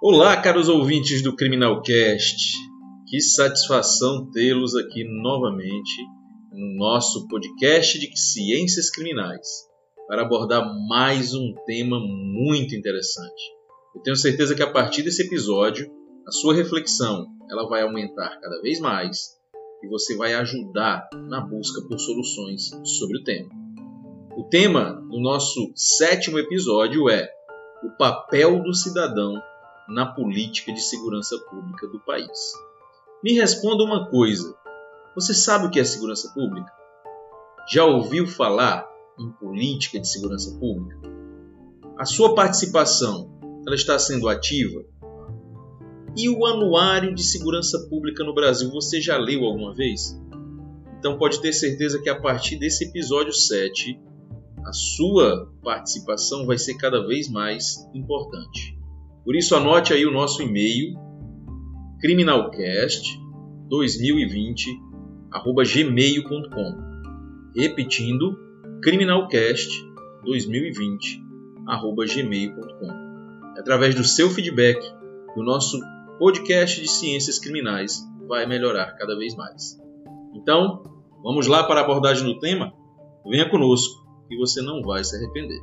Olá, caros ouvintes do Criminalcast. Que satisfação tê-los aqui novamente no nosso podcast de ciências criminais para abordar mais um tema muito interessante. Eu tenho certeza que a partir desse episódio, a sua reflexão ela vai aumentar cada vez mais e você vai ajudar na busca por soluções sobre o tema. O tema do nosso sétimo episódio é o papel do cidadão na política de segurança pública do país. Me responda uma coisa: você sabe o que é segurança pública? Já ouviu falar em política de segurança pública? A sua participação ela está sendo ativa? E o Anuário de Segurança Pública no Brasil, você já leu alguma vez? Então pode ter certeza que a partir desse episódio 7, a sua participação vai ser cada vez mais importante. Por isso anote aí o nosso e-mail criminalcast2020@gmail.com. Repetindo, criminalcast2020@gmail.com. Através do seu feedback, o nosso podcast de ciências criminais vai melhorar cada vez mais. Então, vamos lá para a abordagem do tema? Venha conosco e você não vai se arrepender.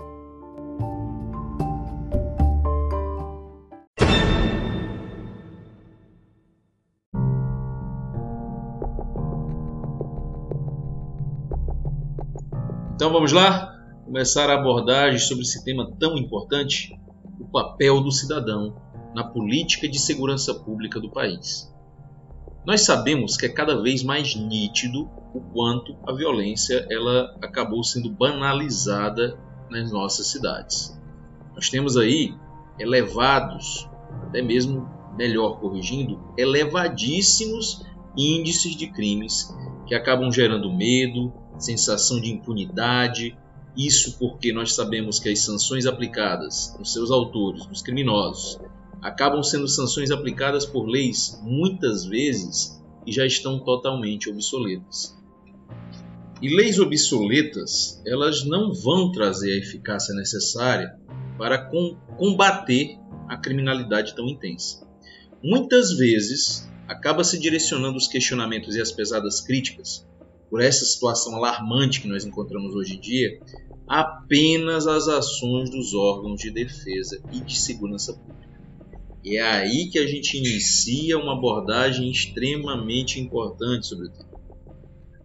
Então vamos lá começar a abordagem sobre esse tema tão importante, o papel do cidadão na política de segurança pública do país. Nós sabemos que é cada vez mais nítido o quanto a violência ela acabou sendo banalizada nas nossas cidades. Nós temos aí elevados, até mesmo melhor corrigindo, elevadíssimos índices de crimes que acabam gerando medo, sensação de impunidade. Isso porque nós sabemos que as sanções aplicadas nos seus autores, nos criminosos, acabam sendo sanções aplicadas por leis muitas vezes e já estão totalmente obsoletas. E leis obsoletas, elas não vão trazer a eficácia necessária para combater a criminalidade tão intensa. Muitas vezes, acaba se direcionando os questionamentos e as pesadas críticas por essa situação alarmante que nós encontramos hoje em dia apenas às ações dos órgãos de defesa e de segurança pública. E é aí que a gente inicia uma abordagem extremamente importante sobre o tema.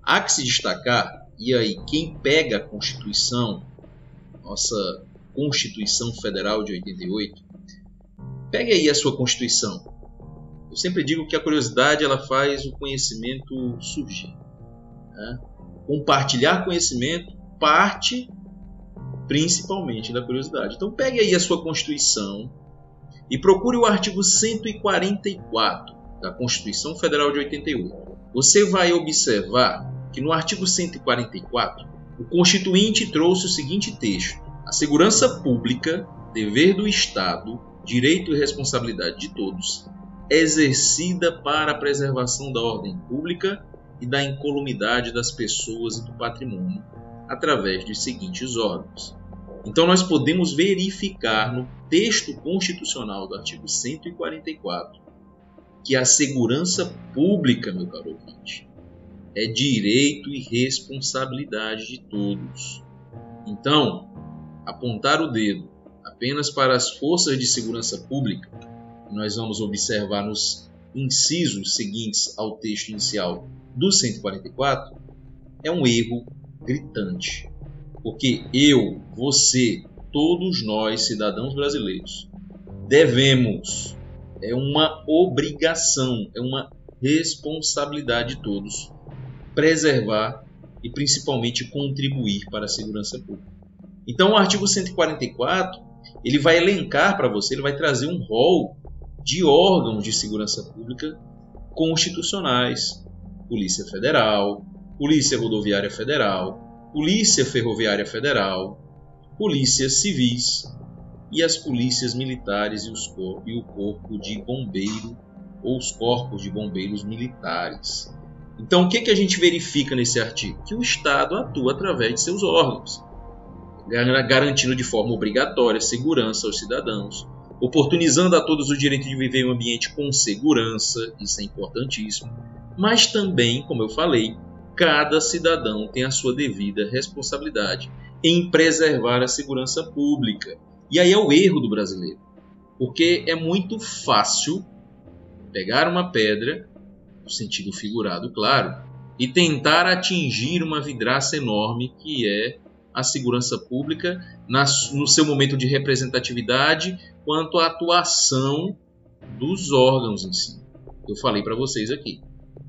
Há que se destacar, e aí quem pega a Constituição, nossa Constituição Federal de 88, pegue aí a sua Constituição. Eu sempre digo que a curiosidade ela faz o conhecimento surgir. Né? Compartilhar conhecimento parte principalmente da curiosidade. Então pegue aí a sua Constituição, e procure o artigo 144 da Constituição Federal de 88. Você vai observar que no artigo 144, o Constituinte trouxe o seguinte texto: A segurança pública, dever do Estado, direito e responsabilidade de todos, exercida para a preservação da ordem pública e da incolumidade das pessoas e do patrimônio, através dos seguintes órgãos: então, nós podemos verificar no texto constitucional do artigo 144 que a segurança pública, meu caro ouvinte, é direito e responsabilidade de todos. Então, apontar o dedo apenas para as forças de segurança pública, nós vamos observar nos incisos seguintes ao texto inicial do 144, é um erro gritante. Porque eu, você, todos nós, cidadãos brasileiros, devemos, é uma obrigação, é uma responsabilidade de todos, preservar e principalmente contribuir para a segurança pública. Então, o artigo 144 ele vai elencar para você, ele vai trazer um rol de órgãos de segurança pública constitucionais, Polícia Federal, Polícia Rodoviária Federal, Polícia Ferroviária Federal, polícias civis e as polícias militares e, os e o corpo de bombeiro ou os corpos de bombeiros militares. Então, o que, que a gente verifica nesse artigo? Que o Estado atua através de seus órgãos, garantindo de forma obrigatória segurança aos cidadãos, oportunizando a todos o direito de viver em um ambiente com segurança, isso é importantíssimo, mas também, como eu falei, cada cidadão tem a sua devida responsabilidade em preservar a segurança pública. E aí é o erro do brasileiro, porque é muito fácil pegar uma pedra, no sentido figurado, claro, e tentar atingir uma vidraça enorme que é a segurança pública no seu momento de representatividade quanto à atuação dos órgãos em si. Eu falei para vocês aqui,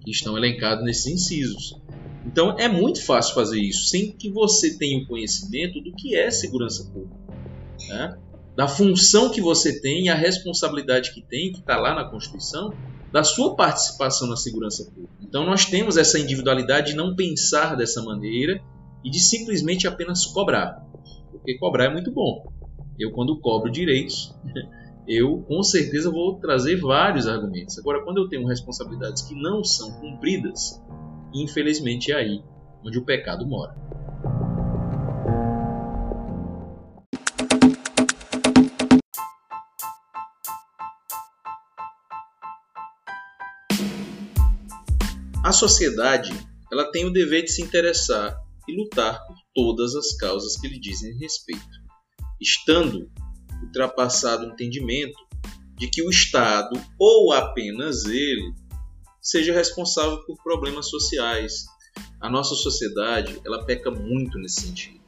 que estão elencados nesses incisos. Então é muito fácil fazer isso sem que você tenha o conhecimento do que é segurança pública, né? da função que você tem e a responsabilidade que tem, que está lá na Constituição, da sua participação na segurança pública. Então nós temos essa individualidade de não pensar dessa maneira e de simplesmente apenas cobrar, porque cobrar é muito bom. Eu quando cobro direitos, eu com certeza vou trazer vários argumentos. Agora quando eu tenho responsabilidades que não são cumpridas, infelizmente é aí onde o pecado mora. A sociedade ela tem o dever de se interessar e lutar por todas as causas que lhe dizem respeito, estando ultrapassado o entendimento de que o Estado, ou apenas ele, seja responsável por problemas sociais. A nossa sociedade ela peca muito nesse sentido.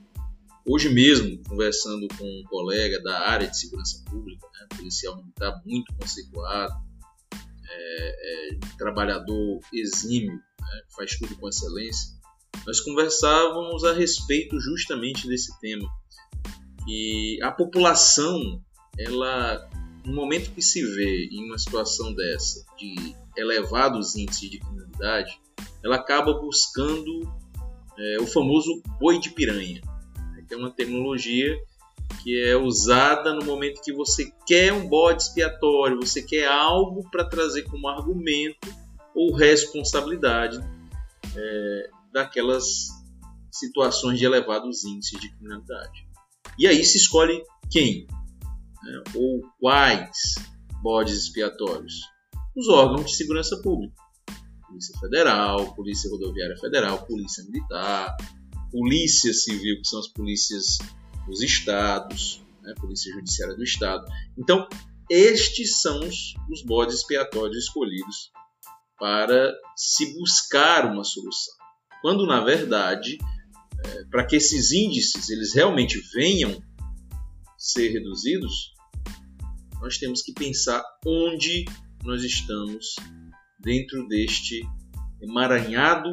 Hoje mesmo, conversando com um colega da área de segurança pública, né, policial militar muito conceituado, é, é, trabalhador exímio, né, faz tudo com excelência, nós conversávamos a respeito justamente desse tema. E a população, ela, no momento que se vê em uma situação dessa, de elevados índices de criminalidade, ela acaba buscando é, o famoso boi de piranha, né, que é uma tecnologia que é usada no momento que você quer um bode expiatório, você quer algo para trazer como argumento ou responsabilidade é, daquelas situações de elevados índices de criminalidade. E aí se escolhe quem né, ou quais bodes expiatórios os órgãos de segurança pública. Polícia Federal, Polícia Rodoviária Federal, Polícia Militar, Polícia Civil, que são as polícias dos estados, né, Polícia Judiciária do Estado. Então, estes são os, os bodes expiatórios escolhidos para se buscar uma solução. Quando, na verdade, para que esses índices eles realmente venham ser reduzidos, nós temos que pensar onde nós estamos dentro deste emaranhado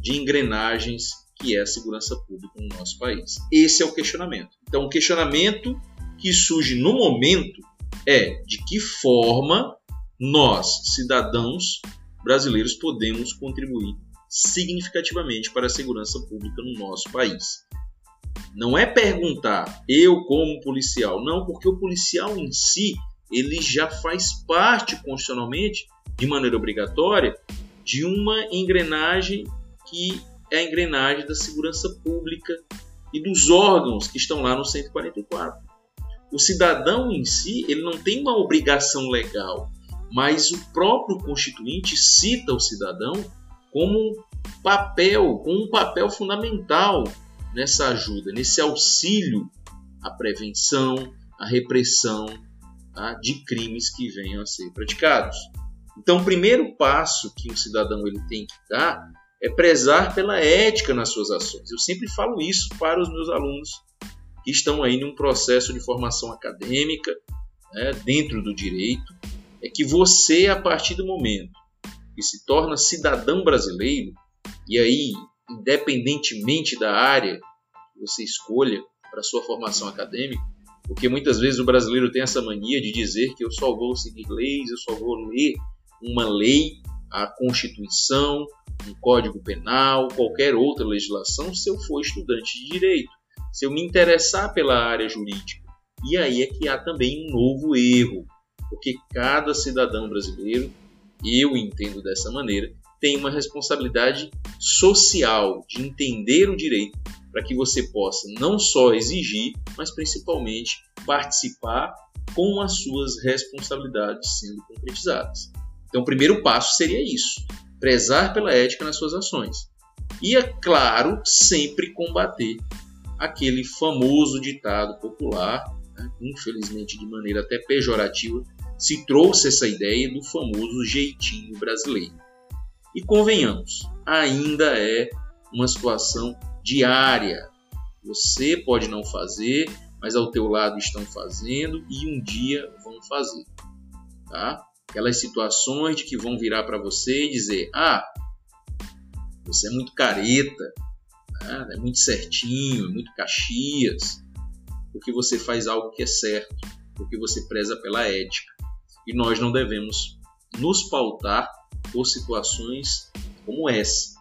de engrenagens que é a segurança pública no nosso país. Esse é o questionamento. Então, o questionamento que surge no momento é de que forma nós, cidadãos brasileiros, podemos contribuir significativamente para a segurança pública no nosso país. Não é perguntar eu como policial, não, porque o policial em si ele já faz parte constitucionalmente, de maneira obrigatória, de uma engrenagem que é a engrenagem da segurança pública e dos órgãos que estão lá no 144. O cidadão em si, ele não tem uma obrigação legal, mas o próprio constituinte cita o cidadão como um papel, com um papel fundamental nessa ajuda, nesse auxílio à prevenção, à repressão tá, de crimes que venham a ser praticados. Então, o primeiro passo que o cidadão ele tem que dar é prezar pela ética nas suas ações. Eu sempre falo isso para os meus alunos que estão aí num processo de formação acadêmica, né, dentro do direito, é que você, a partir do momento que se torna cidadão brasileiro, e aí, independentemente da área que você escolha para sua formação acadêmica, porque muitas vezes o brasileiro tem essa mania de dizer que eu só vou seguir leis, eu só vou ler uma lei, a Constituição, um Código Penal, qualquer outra legislação, se eu for estudante de direito, se eu me interessar pela área jurídica. E aí é que há também um novo erro, porque cada cidadão brasileiro, eu entendo dessa maneira, tem uma responsabilidade social de entender o direito para que você possa não só exigir, mas principalmente participar com as suas responsabilidades sendo concretizadas. Então, o primeiro passo seria isso: prezar pela ética nas suas ações. E, é claro, sempre combater aquele famoso ditado popular, né, infelizmente de maneira até pejorativa, se trouxe essa ideia do famoso jeitinho brasileiro. E convenhamos, ainda é uma situação diária. Você pode não fazer, mas ao teu lado estão fazendo e um dia vão fazer. Tá? Aquelas situações de que vão virar para você e dizer: "Ah, você é muito careta, né? é muito certinho, é muito caxias, porque você faz algo que é certo, porque você preza pela ética. E nós não devemos nos pautar por situações como essa.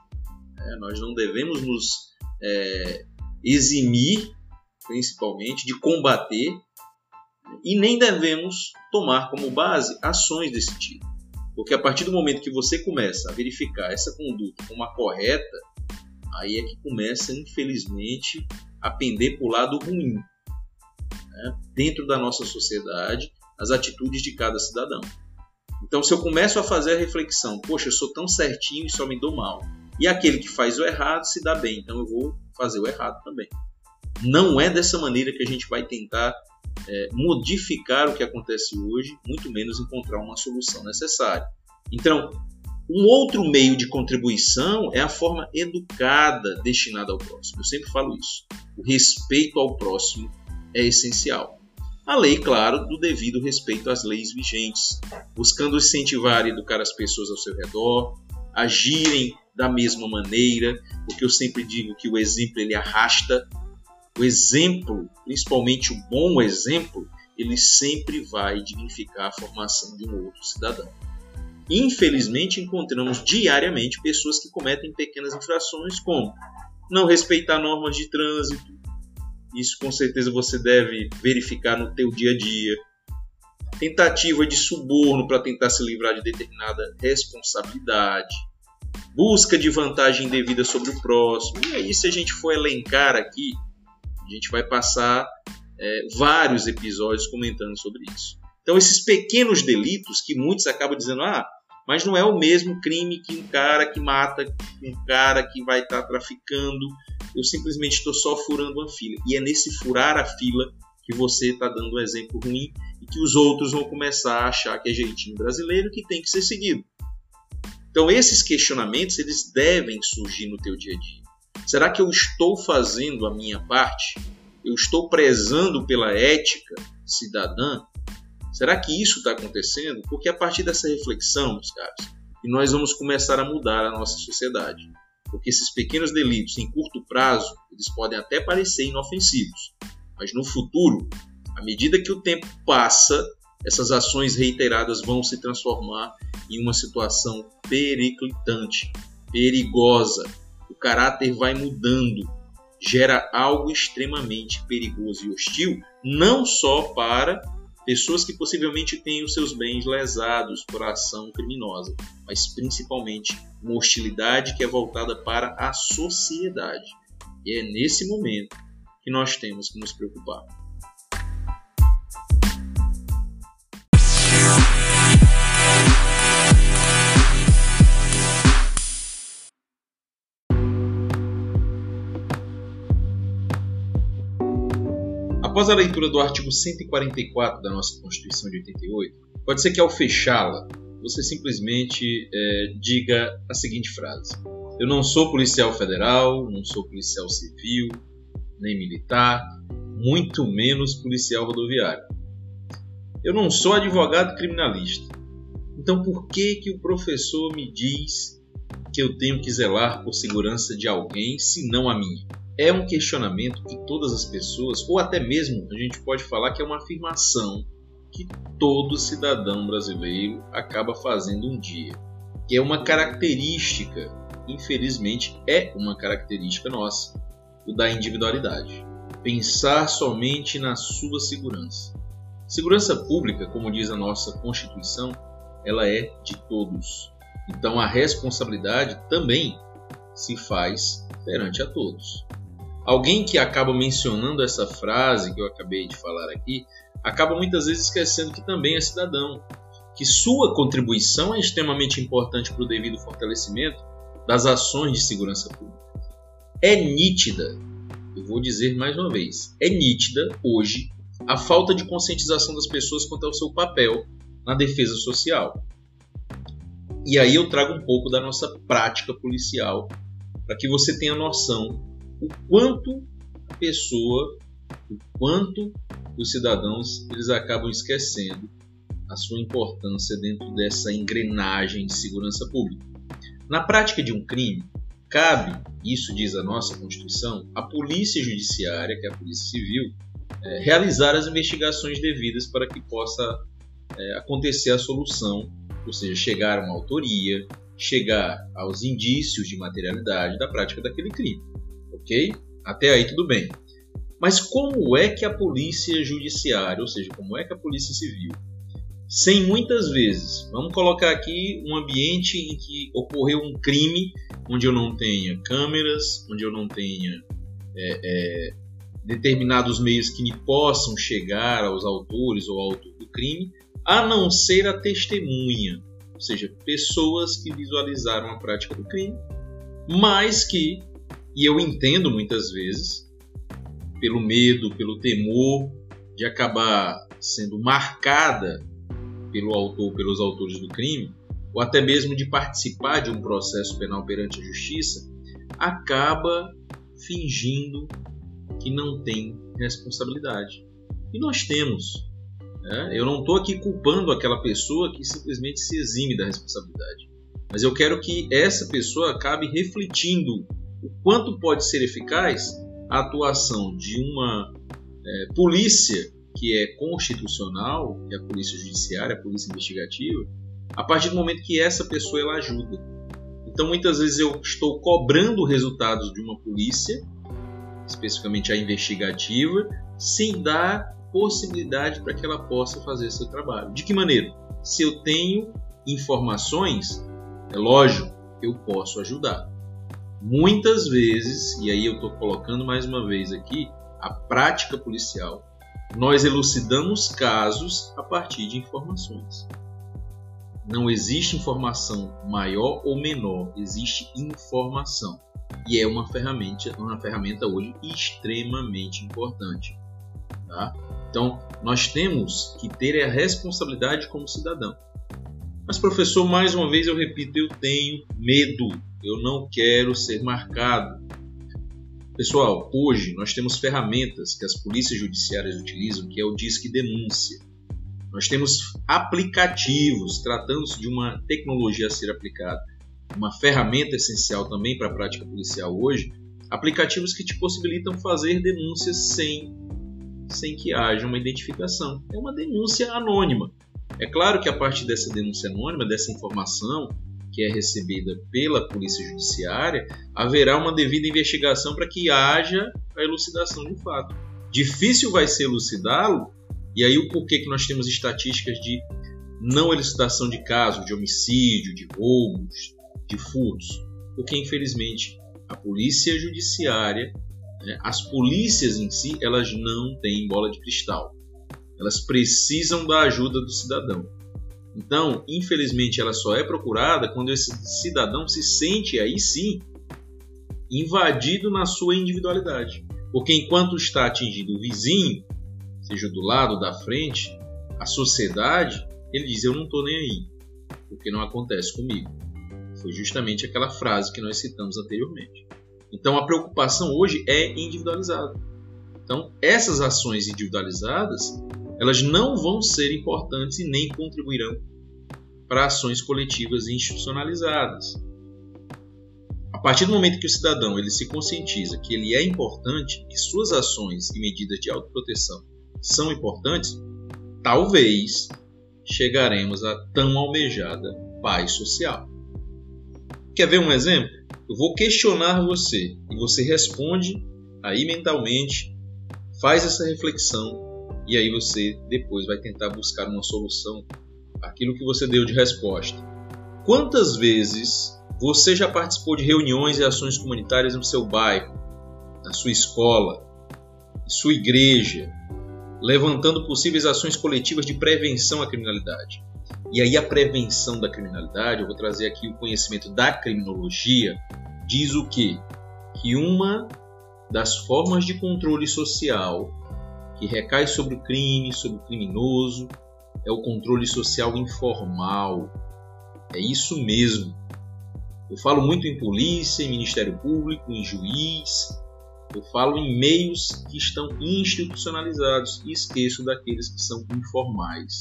Né? Nós não devemos nos é, eximir, principalmente, de combater e nem devemos tomar como base ações desse tipo. Porque a partir do momento que você começa a verificar essa conduta como a correta, aí é que começa, infelizmente, a pender para o lado ruim. Né? Dentro da nossa sociedade, as atitudes de cada cidadão. Então, se eu começo a fazer a reflexão, poxa, eu sou tão certinho e só me dou mal. E aquele que faz o errado se dá bem, então eu vou fazer o errado também. Não é dessa maneira que a gente vai tentar é, modificar o que acontece hoje, muito menos encontrar uma solução necessária. Então, um outro meio de contribuição é a forma educada destinada ao próximo. Eu sempre falo isso. O respeito ao próximo é essencial. A lei, claro, do devido respeito às leis vigentes, buscando incentivar e educar as pessoas ao seu redor, agirem da mesma maneira, porque eu sempre digo que o exemplo ele arrasta o exemplo, principalmente o bom exemplo, ele sempre vai dignificar a formação de um outro cidadão. Infelizmente, encontramos diariamente pessoas que cometem pequenas infrações, como não respeitar normas de trânsito. Isso com certeza você deve verificar no teu dia a dia. Tentativa de suborno para tentar se livrar de determinada responsabilidade. Busca de vantagem devida sobre o próximo. E aí, se a gente for elencar aqui a gente vai passar é, vários episódios comentando sobre isso. Então, esses pequenos delitos que muitos acabam dizendo, ah, mas não é o mesmo crime que um cara que mata, um cara que vai estar tá traficando. Eu simplesmente estou só furando uma fila. E é nesse furar a fila que você está dando um exemplo ruim e que os outros vão começar a achar que é jeitinho brasileiro que tem que ser seguido. Então, esses questionamentos eles devem surgir no teu dia a dia. Será que eu estou fazendo a minha parte? Eu estou prezando pela ética cidadã? Será que isso está acontecendo? Porque a partir dessa reflexão, meus caros, nós vamos começar a mudar a nossa sociedade. Porque esses pequenos delitos, em curto prazo, eles podem até parecer inofensivos, mas no futuro, à medida que o tempo passa, essas ações reiteradas vão se transformar em uma situação periclitante, perigosa, o caráter vai mudando, gera algo extremamente perigoso e hostil, não só para pessoas que possivelmente têm os seus bens lesados por ação criminosa, mas principalmente uma hostilidade que é voltada para a sociedade. E é nesse momento que nós temos que nos preocupar. Após a leitura do artigo 144 da nossa Constituição de 88, pode ser que ao fechá-la você simplesmente é, diga a seguinte frase: Eu não sou policial federal, não sou policial civil, nem militar, muito menos policial rodoviário. Eu não sou advogado criminalista. Então por que que o professor me diz que eu tenho que zelar por segurança de alguém, se não a minha? é um questionamento que todas as pessoas, ou até mesmo a gente pode falar que é uma afirmação que todo cidadão brasileiro acaba fazendo um dia, que é uma característica, infelizmente é uma característica nossa, o da individualidade. Pensar somente na sua segurança. Segurança pública, como diz a nossa Constituição, ela é de todos. Então a responsabilidade também se faz perante a todos. alguém que acaba mencionando essa frase que eu acabei de falar aqui, acaba muitas vezes esquecendo que também é cidadão, que sua contribuição é extremamente importante para o devido fortalecimento das ações de segurança pública. É nítida, eu vou dizer mais uma vez, é nítida hoje a falta de conscientização das pessoas quanto ao seu papel na defesa social. E aí eu trago um pouco da nossa prática policial para que você tenha noção o quanto a pessoa, o quanto os cidadãos eles acabam esquecendo a sua importância dentro dessa engrenagem de segurança pública. Na prática de um crime, cabe, isso diz a nossa Constituição, à Polícia Judiciária, que é a Polícia Civil, é, realizar as investigações devidas para que possa é, acontecer a solução, ou seja, chegar a uma autoria, chegar aos indícios de materialidade da prática daquele crime. Ok? Até aí tudo bem. Mas como é que a polícia judiciária, ou seja, como é que a polícia civil, sem muitas vezes, vamos colocar aqui um ambiente em que ocorreu um crime, onde eu não tenha câmeras, onde eu não tenha é, é, determinados meios que me possam chegar aos autores ou ao autor do crime, a não ser a testemunha, ou seja, pessoas que visualizaram a prática do crime, mas que, e eu entendo muitas vezes, pelo medo, pelo temor de acabar sendo marcada pelo autor, pelos autores do crime, ou até mesmo de participar de um processo penal perante a justiça, acaba fingindo que não tem responsabilidade. E nós temos. Né? Eu não estou aqui culpando aquela pessoa que simplesmente se exime da responsabilidade. Mas eu quero que essa pessoa acabe refletindo o quanto pode ser eficaz a atuação de uma é, polícia que é constitucional, que é a polícia judiciária, a polícia investigativa, a partir do momento que essa pessoa ela ajuda. Então muitas vezes eu estou cobrando resultados de uma polícia especificamente a investigativa, sem dar possibilidade para que ela possa fazer seu trabalho. De que maneira? Se eu tenho informações, é lógico, eu posso ajudar. Muitas vezes, e aí eu estou colocando mais uma vez aqui, a prática policial, nós elucidamos casos a partir de informações. Não existe informação maior ou menor, existe informação e é uma ferramenta, uma ferramenta hoje extremamente importante. Tá? Então, nós temos que ter a responsabilidade como cidadão. Mas, professor, mais uma vez eu repito, eu tenho medo, eu não quero ser marcado. Pessoal, hoje nós temos ferramentas que as polícias judiciárias utilizam, que é o Disque Denúncia. Nós temos aplicativos tratando-se de uma tecnologia a ser aplicada uma ferramenta essencial também para a prática policial hoje, aplicativos que te possibilitam fazer denúncias sem, sem que haja uma identificação. É uma denúncia anônima. É claro que a partir dessa denúncia anônima, dessa informação que é recebida pela Polícia Judiciária, haverá uma devida investigação para que haja a elucidação de fato. Difícil vai ser elucidá-lo, e aí o porquê que nós temos estatísticas de não elucidação de casos de homicídio, de roubos, de furtos, porque infelizmente a polícia judiciária, as polícias em si, elas não têm bola de cristal. Elas precisam da ajuda do cidadão. Então, infelizmente, ela só é procurada quando esse cidadão se sente aí sim invadido na sua individualidade. Porque enquanto está atingindo o vizinho, seja do lado da frente, a sociedade, ele diz: Eu não estou nem aí, porque não acontece comigo. Foi justamente aquela frase que nós citamos anteriormente. Então a preocupação hoje é individualizada. Então essas ações individualizadas, elas não vão ser importantes e nem contribuirão para ações coletivas institucionalizadas. A partir do momento que o cidadão ele se conscientiza que ele é importante, que suas ações e medidas de autoproteção são importantes, talvez chegaremos à tão almejada paz social. Quer ver um exemplo? Eu vou questionar você e você responde aí mentalmente, faz essa reflexão e aí você depois vai tentar buscar uma solução aquilo que você deu de resposta. Quantas vezes você já participou de reuniões e ações comunitárias no seu bairro, na sua escola, em sua igreja, levantando possíveis ações coletivas de prevenção à criminalidade. E aí a prevenção da criminalidade, eu vou trazer aqui o conhecimento da criminologia, diz o quê? Que uma das formas de controle social que recai sobre o crime, sobre o criminoso, é o controle social informal. É isso mesmo. Eu falo muito em polícia, em Ministério Público, em juiz. Eu falo em meios que estão institucionalizados e esqueço daqueles que são informais.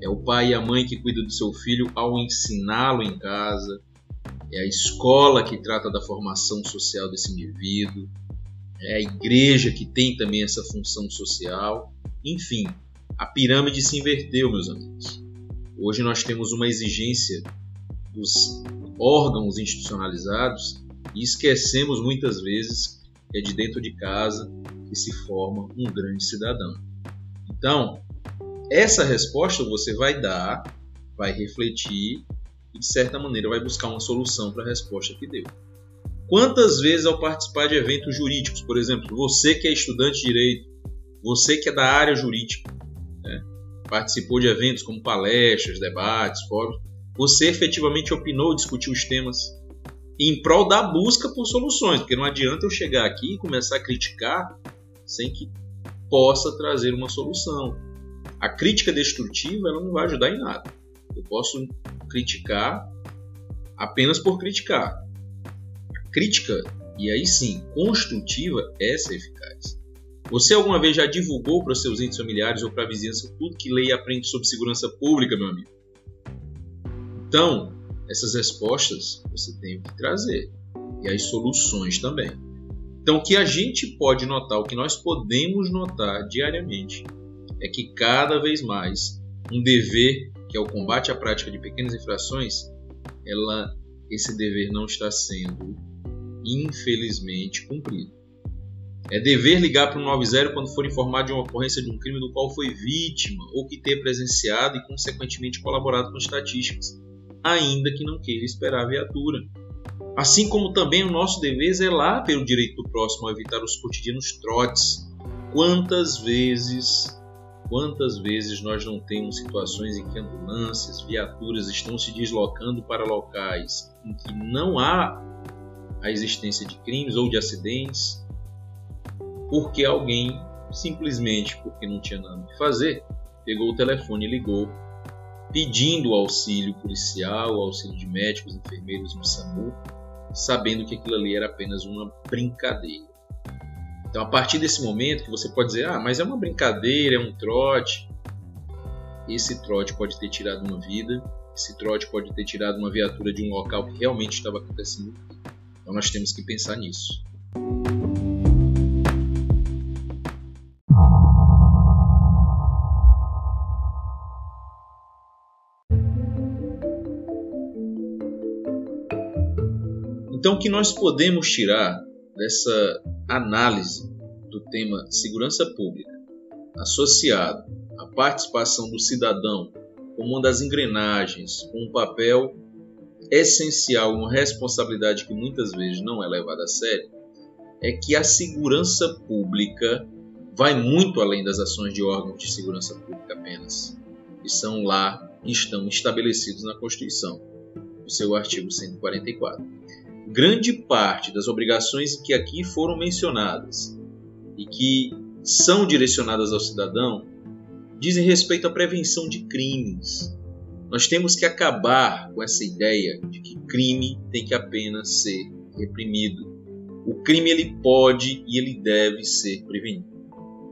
É o pai e a mãe que cuida do seu filho ao ensiná-lo em casa. É a escola que trata da formação social desse indivíduo. É a igreja que tem também essa função social. Enfim, a pirâmide se inverteu, meus amigos. Hoje nós temos uma exigência dos órgãos institucionalizados e esquecemos muitas vezes que é de dentro de casa que se forma um grande cidadão. Então, essa resposta você vai dar, vai refletir e de certa maneira vai buscar uma solução para a resposta que deu. Quantas vezes ao participar de eventos jurídicos, por exemplo, você que é estudante de direito, você que é da área jurídica, né, participou de eventos como palestras, debates, fóruns, você efetivamente opinou, discutiu os temas em prol da busca por soluções, porque não adianta eu chegar aqui e começar a criticar sem que possa trazer uma solução. A crítica destrutiva ela não vai ajudar em nada. Eu posso criticar apenas por criticar. A crítica, e aí sim, construtiva, essa é eficaz. Você alguma vez já divulgou para seus entes familiares ou para a vizinhança tudo que lê e aprende sobre segurança pública, meu amigo? Então, essas respostas você tem que trazer. E as soluções também. Então, o que a gente pode notar, o que nós podemos notar diariamente, é que cada vez mais um dever, que é o combate à prática de pequenas infrações, ela, esse dever não está sendo, infelizmente, cumprido. É dever ligar para o 90 quando for informado de uma ocorrência de um crime do qual foi vítima ou que tenha presenciado e, consequentemente, colaborado com estatísticas, ainda que não queira esperar a viatura. Assim como também o nosso dever é zelar pelo direito do próximo a evitar os cotidianos trotes. Quantas vezes Quantas vezes nós não temos situações em que ambulâncias, viaturas estão se deslocando para locais em que não há a existência de crimes ou de acidentes, porque alguém, simplesmente porque não tinha nada que fazer, pegou o telefone e ligou, pedindo auxílio policial, auxílio de médicos, enfermeiros no SAMU, sabendo que aquilo ali era apenas uma brincadeira. Então, a partir desse momento que você pode dizer, ah, mas é uma brincadeira, é um trote. Esse trote pode ter tirado uma vida, esse trote pode ter tirado uma viatura de um local que realmente estava acontecendo. Então, nós temos que pensar nisso. Então, o que nós podemos tirar dessa análise do tema segurança pública, associado à participação do cidadão como uma das engrenagens, com um papel essencial, uma responsabilidade que muitas vezes não é levada a sério, é que a segurança pública vai muito além das ações de órgãos de segurança pública apenas, que são lá, estão estabelecidos na Constituição, no seu artigo 144 grande parte das obrigações que aqui foram mencionadas e que são direcionadas ao cidadão dizem respeito à prevenção de crimes. Nós temos que acabar com essa ideia de que crime tem que apenas ser reprimido. O crime ele pode e ele deve ser prevenido.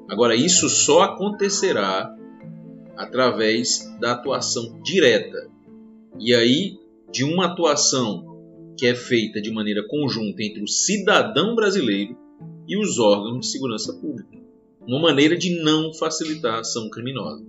Agora isso só acontecerá através da atuação direta. E aí de uma atuação que é feita de maneira conjunta entre o cidadão brasileiro e os órgãos de segurança pública, uma maneira de não facilitar a ação criminosa.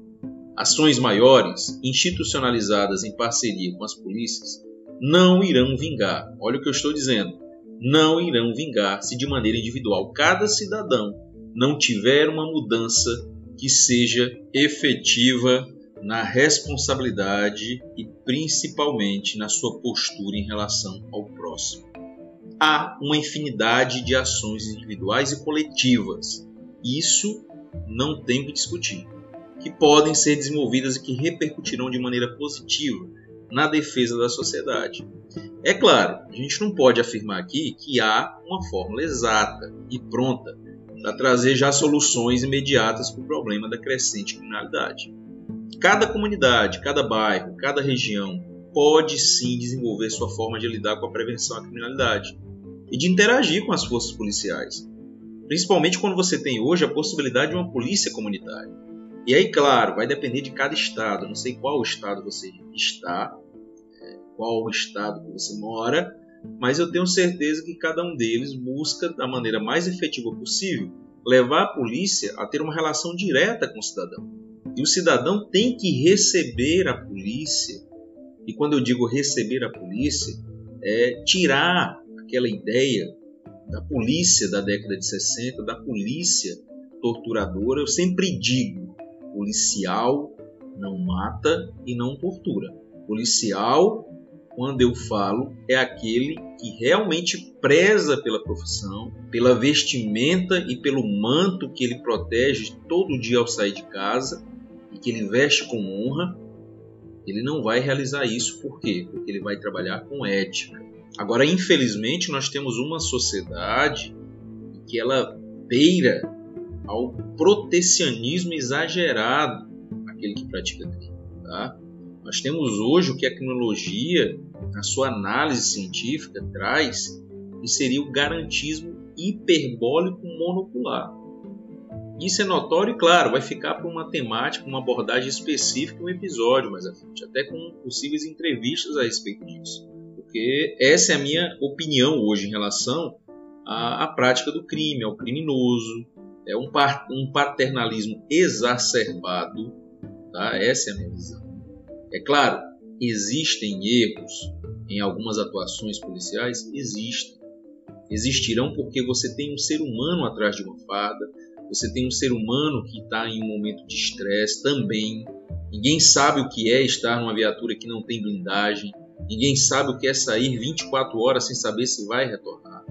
Ações maiores, institucionalizadas em parceria com as polícias, não irão vingar. Olha o que eu estou dizendo. Não irão vingar se de maneira individual cada cidadão não tiver uma mudança que seja efetiva na responsabilidade e principalmente na sua postura em relação ao próximo. há uma infinidade de ações individuais e coletivas. Isso não tem que discutir. Que podem ser desenvolvidas e que repercutirão de maneira positiva na defesa da sociedade. É claro, a gente não pode afirmar aqui que há uma fórmula exata e pronta para trazer já soluções imediatas para o problema da crescente criminalidade. Cada comunidade, cada bairro, cada região pode sim desenvolver sua forma de lidar com a prevenção à criminalidade e de interagir com as forças policiais, principalmente quando você tem hoje a possibilidade de uma polícia comunitária. E aí, claro, vai depender de cada estado. Não sei qual estado você está, é, qual estado que você mora, mas eu tenho certeza que cada um deles busca, da maneira mais efetiva possível, levar a polícia a ter uma relação direta com o cidadão. E o cidadão tem que receber a polícia, e quando eu digo receber a polícia, é tirar aquela ideia da polícia da década de 60, da polícia torturadora. Eu sempre digo, Policial não mata e não tortura. Policial, quando eu falo, é aquele que realmente preza pela profissão, pela vestimenta e pelo manto que ele protege todo dia ao sair de casa e que ele veste com honra. Ele não vai realizar isso por quê? Porque ele vai trabalhar com ética. Agora, infelizmente, nós temos uma sociedade que ela beira ao protecionismo exagerado aquele que pratica crime. Tá? Nós temos hoje o que a criminologia, na sua análise científica, traz, que seria o garantismo hiperbólico monocular. Isso é notório e, claro, vai ficar para uma temática, uma abordagem específica, um episódio mais à frente, até com possíveis entrevistas a respeito disso. Porque essa é a minha opinião hoje em relação à, à prática do crime, ao criminoso, é um, um paternalismo exacerbado, tá? essa é a minha visão. É claro, existem erros em algumas atuações policiais? Existem. Existirão porque você tem um ser humano atrás de uma farda, você tem um ser humano que está em um momento de estresse também. Ninguém sabe o que é estar numa viatura que não tem blindagem, ninguém sabe o que é sair 24 horas sem saber se vai retornar.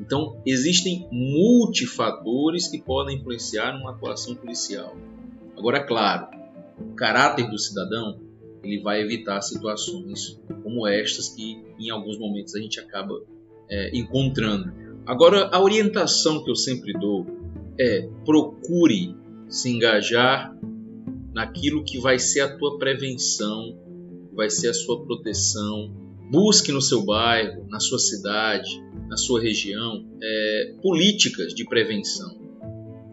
Então, existem multifatores que podem influenciar numa atuação policial. Agora, claro, o caráter do cidadão ele vai evitar situações como estas que em alguns momentos a gente acaba é, encontrando. Agora, a orientação que eu sempre dou é procure se engajar naquilo que vai ser a tua prevenção, vai ser a sua proteção. Busque no seu bairro, na sua cidade, na sua região é, políticas de prevenção,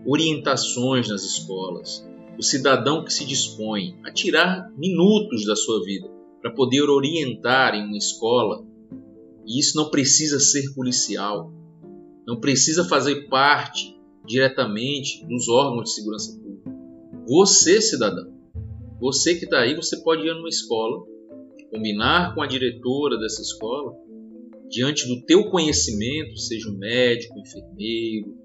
orientações nas escolas, o cidadão que se dispõe a tirar minutos da sua vida para poder orientar em uma escola, e isso não precisa ser policial, não precisa fazer parte diretamente dos órgãos de segurança pública. Você, cidadão, você que está aí, você pode ir numa escola, combinar com a diretora dessa escola diante do teu conhecimento, seja um médico, enfermeiro,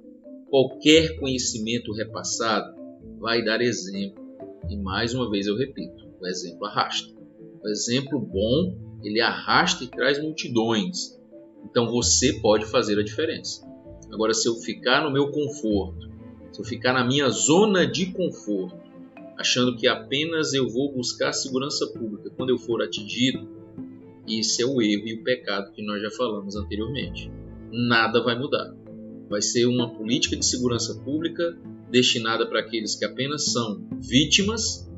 qualquer conhecimento repassado, vai dar exemplo. E mais uma vez eu repito, o exemplo arrasta. O exemplo bom, ele arrasta e traz multidões. Então você pode fazer a diferença. Agora, se eu ficar no meu conforto, se eu ficar na minha zona de conforto, achando que apenas eu vou buscar segurança pública quando eu for atingido, esse é o erro e o pecado que nós já falamos anteriormente. Nada vai mudar. Vai ser uma política de segurança pública destinada para aqueles que apenas são vítimas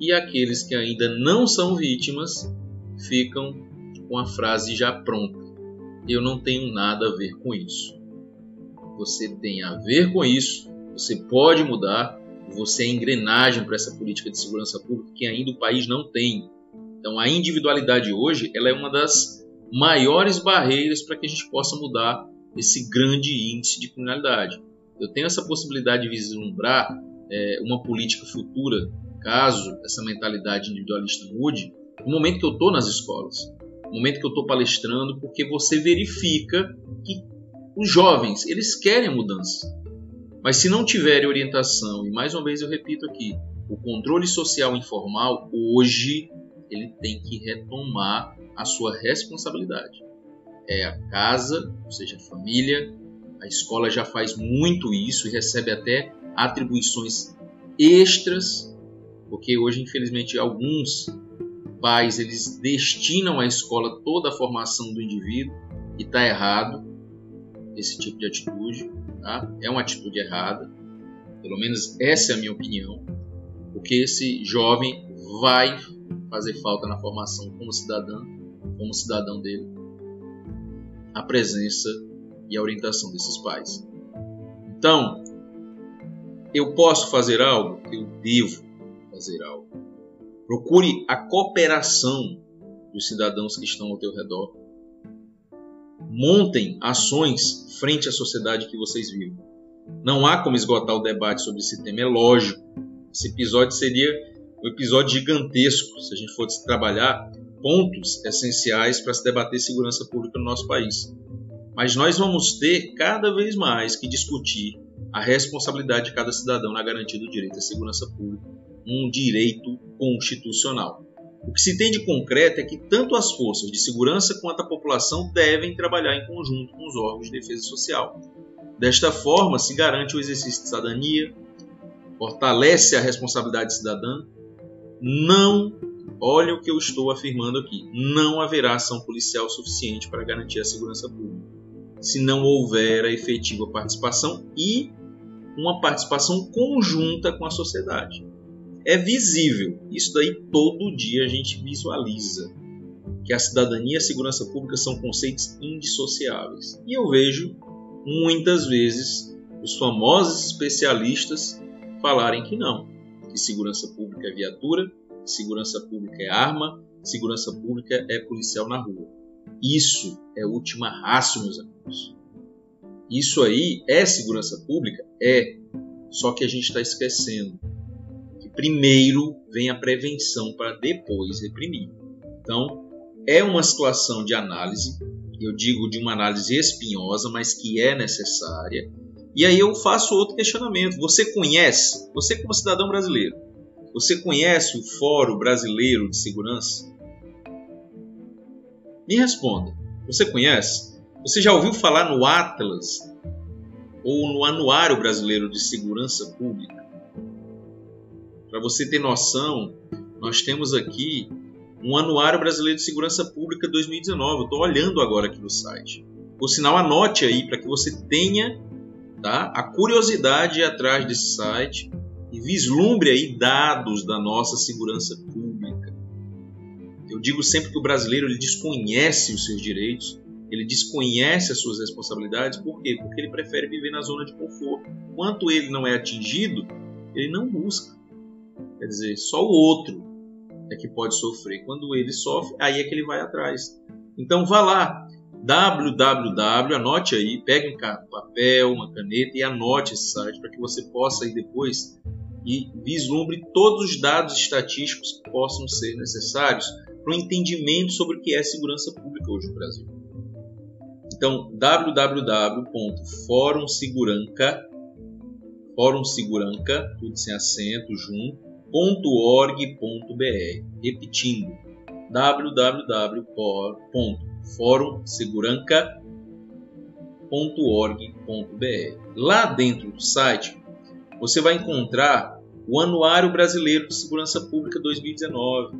e aqueles que ainda não são vítimas ficam com a frase já pronta. Eu não tenho nada a ver com isso. Você tem a ver com isso, você pode mudar, você é engrenagem para essa política de segurança pública que ainda o país não tem. Então, a individualidade hoje ela é uma das maiores barreiras para que a gente possa mudar esse grande índice de criminalidade. Eu tenho essa possibilidade de vislumbrar é, uma política futura, caso essa mentalidade individualista mude, no momento que eu estou nas escolas, no momento que eu estou palestrando, porque você verifica que os jovens eles querem mudança, mas se não tiverem orientação, e mais uma vez eu repito aqui, o controle social informal hoje ele tem que retomar a sua responsabilidade. é a casa, ou seja, a família. A escola já faz muito isso e recebe até atribuições extras, porque hoje, infelizmente, alguns pais eles destinam à escola toda a formação do indivíduo e está errado esse tipo de atitude, tá? É uma atitude errada, pelo menos essa é a minha opinião, porque esse jovem vai fazer falta na formação como cidadão, como cidadão dele, a presença e a orientação desses pais. Então, eu posso fazer algo, eu devo fazer algo. Procure a cooperação dos cidadãos que estão ao teu redor. Montem ações frente à sociedade que vocês vivem. Não há como esgotar o debate sobre esse tema, é lógico. Esse episódio seria um episódio gigantesco se a gente fosse trabalhar pontos essenciais para se debater segurança pública no nosso país. Mas nós vamos ter cada vez mais que discutir a responsabilidade de cada cidadão na garantia do direito à segurança pública, um direito constitucional. O que se tem de concreto é que tanto as forças de segurança quanto a população devem trabalhar em conjunto com os órgãos de defesa social. Desta forma, se garante o exercício de cidadania, fortalece a responsabilidade cidadã, não, olha o que eu estou afirmando aqui, não haverá ação policial suficiente para garantir a segurança pública, se não houver a efetiva participação e uma participação conjunta com a sociedade. É visível, isso daí todo dia a gente visualiza, que a cidadania e a segurança pública são conceitos indissociáveis. E eu vejo muitas vezes os famosos especialistas falarem que não, que segurança pública é viatura, segurança pública é arma, segurança pública é policial na rua. Isso é última raça, meus amigos. Isso aí é segurança pública? É. Só que a gente está esquecendo que primeiro vem a prevenção para depois reprimir. Então, é uma situação de análise, eu digo de uma análise espinhosa, mas que é necessária e aí eu faço outro questionamento. Você conhece, você como cidadão brasileiro, você conhece o Fórum Brasileiro de Segurança? Me responda. Você conhece? Você já ouviu falar no Atlas ou no Anuário Brasileiro de Segurança Pública? Você ter noção, nós temos aqui um Anuário Brasileiro de Segurança Pública 2019. Eu estou olhando agora aqui no site. Por sinal, anote aí para que você tenha tá? a curiosidade atrás desse site e vislumbre aí dados da nossa segurança pública. Eu digo sempre que o brasileiro ele desconhece os seus direitos, ele desconhece as suas responsabilidades, por quê? Porque ele prefere viver na zona de conforto. Enquanto ele não é atingido, ele não busca. Quer dizer, só o outro é que pode sofrer. Quando ele sofre, aí é que ele vai atrás. Então vá lá, www, anote aí, pegue um papel, uma caneta e anote esse site para que você possa aí depois e vislumbre todos os dados estatísticos que possam ser necessários para o entendimento sobre o que é segurança pública hoje no Brasil. Então, www.forumseguranca, forumseguranca, tudo sem acento, junto, .org.br. Repetindo, www.forumseguranca fórumseguranca.org.br. Lá dentro do site você vai encontrar o Anuário Brasileiro de Segurança Pública 2019,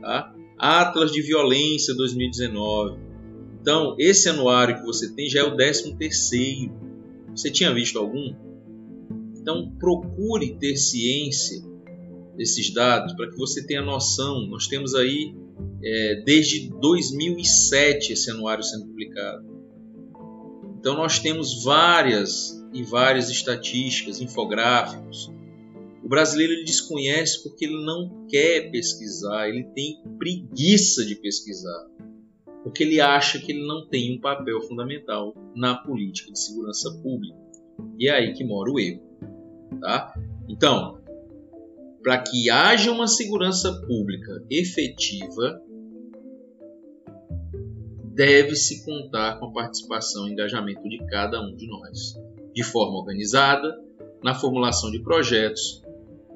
tá? Atlas de Violência 2019. Então, esse anuário que você tem já é o 13 terceiro. Você tinha visto algum? Então, procure ter ciência desses dados para que você tenha noção. Nós temos aí é, desde 2007 esse anuário sendo publicado. Então nós temos várias e várias estatísticas, infográficos. O brasileiro ele desconhece porque ele não quer pesquisar, ele tem preguiça de pesquisar, porque ele acha que ele não tem um papel fundamental na política de segurança pública. E é aí que mora o erro. Tá? Então, para que haja uma segurança pública efetiva, deve-se contar com a participação e engajamento de cada um de nós, de forma organizada, na formulação de projetos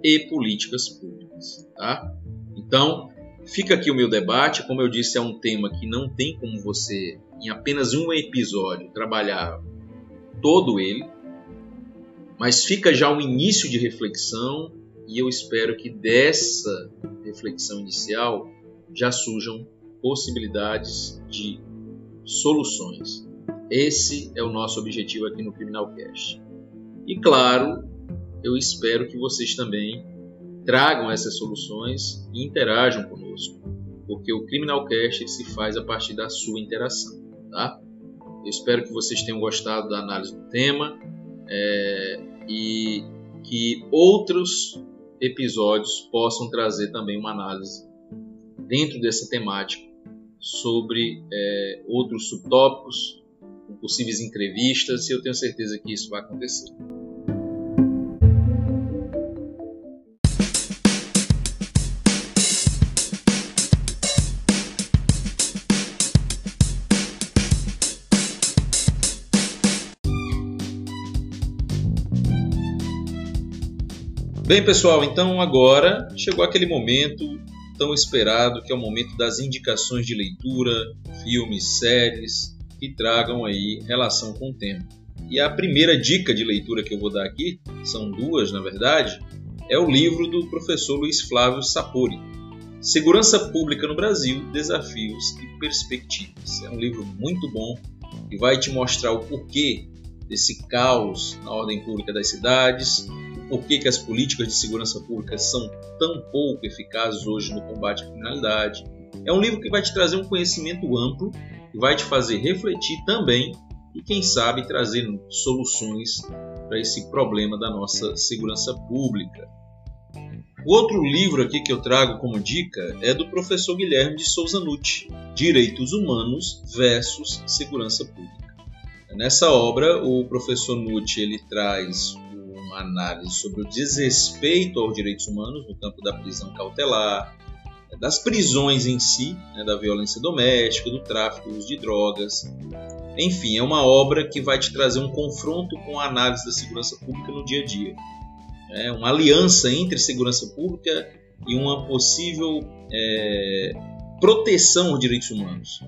e políticas públicas. Tá? Então, Fica aqui o meu debate. Como eu disse, é um tema que não tem como você, em apenas um episódio, trabalhar todo ele. Mas fica já um início de reflexão e eu espero que dessa reflexão inicial já surjam possibilidades de soluções. Esse é o nosso objetivo aqui no Criminal Cast. E claro, eu espero que vocês também tragam essas soluções e interajam conosco, porque o Criminal Cast se faz a partir da sua interação, tá? Eu espero que vocês tenham gostado da análise do tema é, e que outros episódios possam trazer também uma análise dentro dessa temática sobre é, outros subtópicos, possíveis entrevistas, e eu tenho certeza que isso vai acontecer. Bem, pessoal, então agora chegou aquele momento tão esperado, que é o momento das indicações de leitura, filmes, séries que tragam aí relação com o tema. E a primeira dica de leitura que eu vou dar aqui, são duas na verdade, é o livro do professor Luiz Flávio Sapori, Segurança Pública no Brasil, Desafios e Perspectivas. É um livro muito bom que vai te mostrar o porquê desse caos na ordem pública das cidades, por que, que as políticas de segurança pública são tão pouco eficazes hoje no combate à criminalidade. É um livro que vai te trazer um conhecimento amplo e vai te fazer refletir também e, quem sabe, trazer soluções para esse problema da nossa segurança pública. O outro livro aqui que eu trago como dica é do professor Guilherme de Souza Nucci, Direitos Humanos versus Segurança Pública. Nessa obra, o professor Nucci ele traz uma análise sobre o desrespeito aos direitos humanos no campo da prisão cautelar, das prisões em si, né, da violência doméstica, do tráfico, uso de drogas. Enfim, é uma obra que vai te trazer um confronto com a análise da segurança pública no dia a dia. É uma aliança entre segurança pública e uma possível é, proteção aos direitos humanos,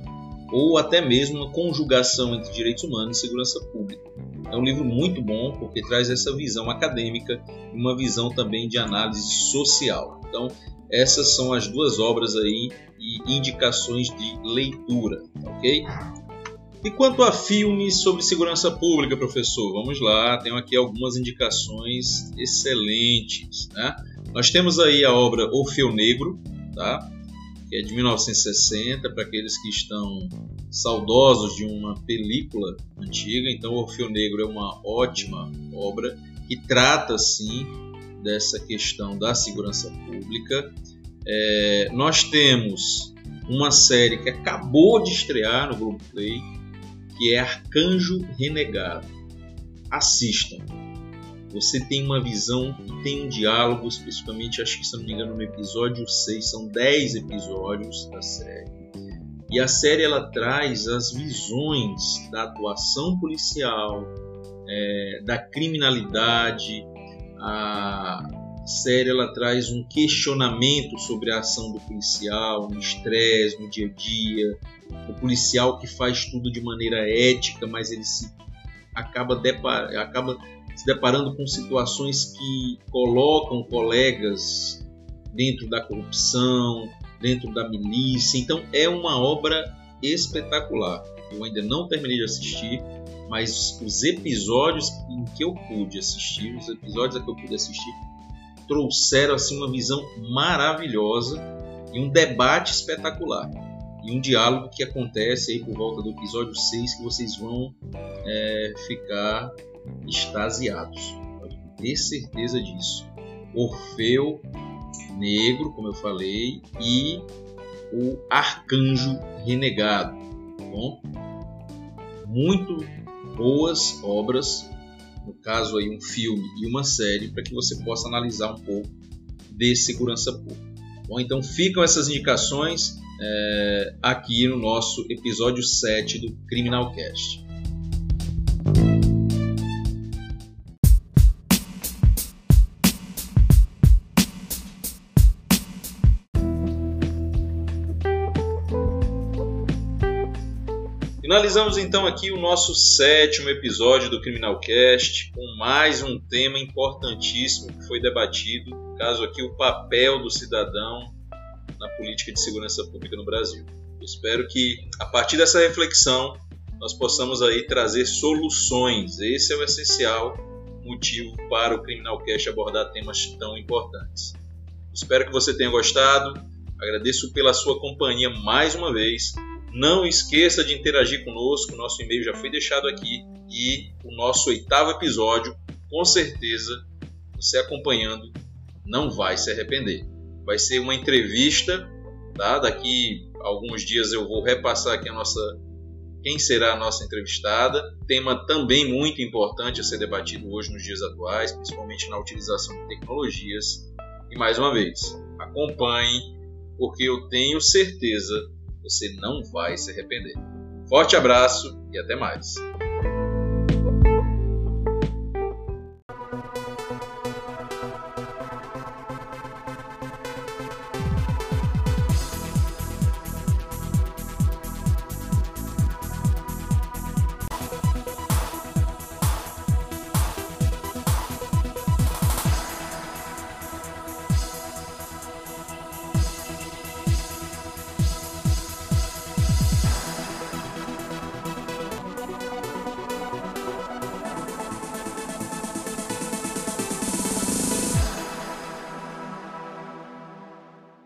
ou até mesmo uma conjugação entre direitos humanos e segurança pública. É um livro muito bom porque traz essa visão acadêmica e uma visão também de análise social. Então, essas são as duas obras aí e indicações de leitura, ok? E quanto a filmes sobre segurança pública, professor? Vamos lá, tenho aqui algumas indicações excelentes. Né? Nós temos aí a obra Orfeu Negro, tá? Que é de 1960, para aqueles que estão saudosos de uma película antiga. Então, Orfeu Negro é uma ótima obra que trata, sim, dessa questão da segurança pública. É, nós temos uma série que acabou de estrear no Globoplay, que é Arcanjo Renegado. Assistam você tem uma visão e tem um diálogo, especificamente, acho que se não me engano, no episódio 6, são 10 episódios da série. E a série ela traz as visões da atuação policial, é, da criminalidade. A série ela traz um questionamento sobre a ação do policial, no estresse, no dia a dia. O policial que faz tudo de maneira ética, mas ele se acaba, depar, acaba se deparando com situações que colocam colegas dentro da corrupção, dentro da milícia. Então é uma obra espetacular. Eu ainda não terminei de assistir, mas os episódios em que eu pude assistir, os episódios a que eu pude assistir, trouxeram assim uma visão maravilhosa e um debate espetacular. E um diálogo que acontece aí por volta do episódio 6 que vocês vão é, ficar extasiados. Pode ter certeza disso. Orfeu Negro, como eu falei, e o Arcanjo Renegado. Bom? Muito boas obras, no caso aí um filme e uma série, para que você possa analisar um pouco de segurança pública. Bom, então ficam essas indicações é, aqui no nosso episódio 7 do Criminal Cast. Finalizamos então aqui o nosso sétimo episódio do Criminalcast com mais um tema importantíssimo que foi debatido, caso aqui o papel do cidadão na política de segurança pública no Brasil. Eu espero que a partir dessa reflexão nós possamos aí trazer soluções. Esse é o essencial motivo para o Criminalcast abordar temas tão importantes. Espero que você tenha gostado. Agradeço pela sua companhia mais uma vez não esqueça de interagir conosco, nosso e-mail já foi deixado aqui e o nosso oitavo episódio, com certeza, você acompanhando, não vai se arrepender. Vai ser uma entrevista, tá? Daqui alguns dias eu vou repassar aqui a nossa quem será a nossa entrevistada. Tema também muito importante a ser debatido hoje nos dias atuais, principalmente na utilização de tecnologias. E mais uma vez, acompanhe, porque eu tenho certeza você não vai se arrepender. Forte abraço e até mais!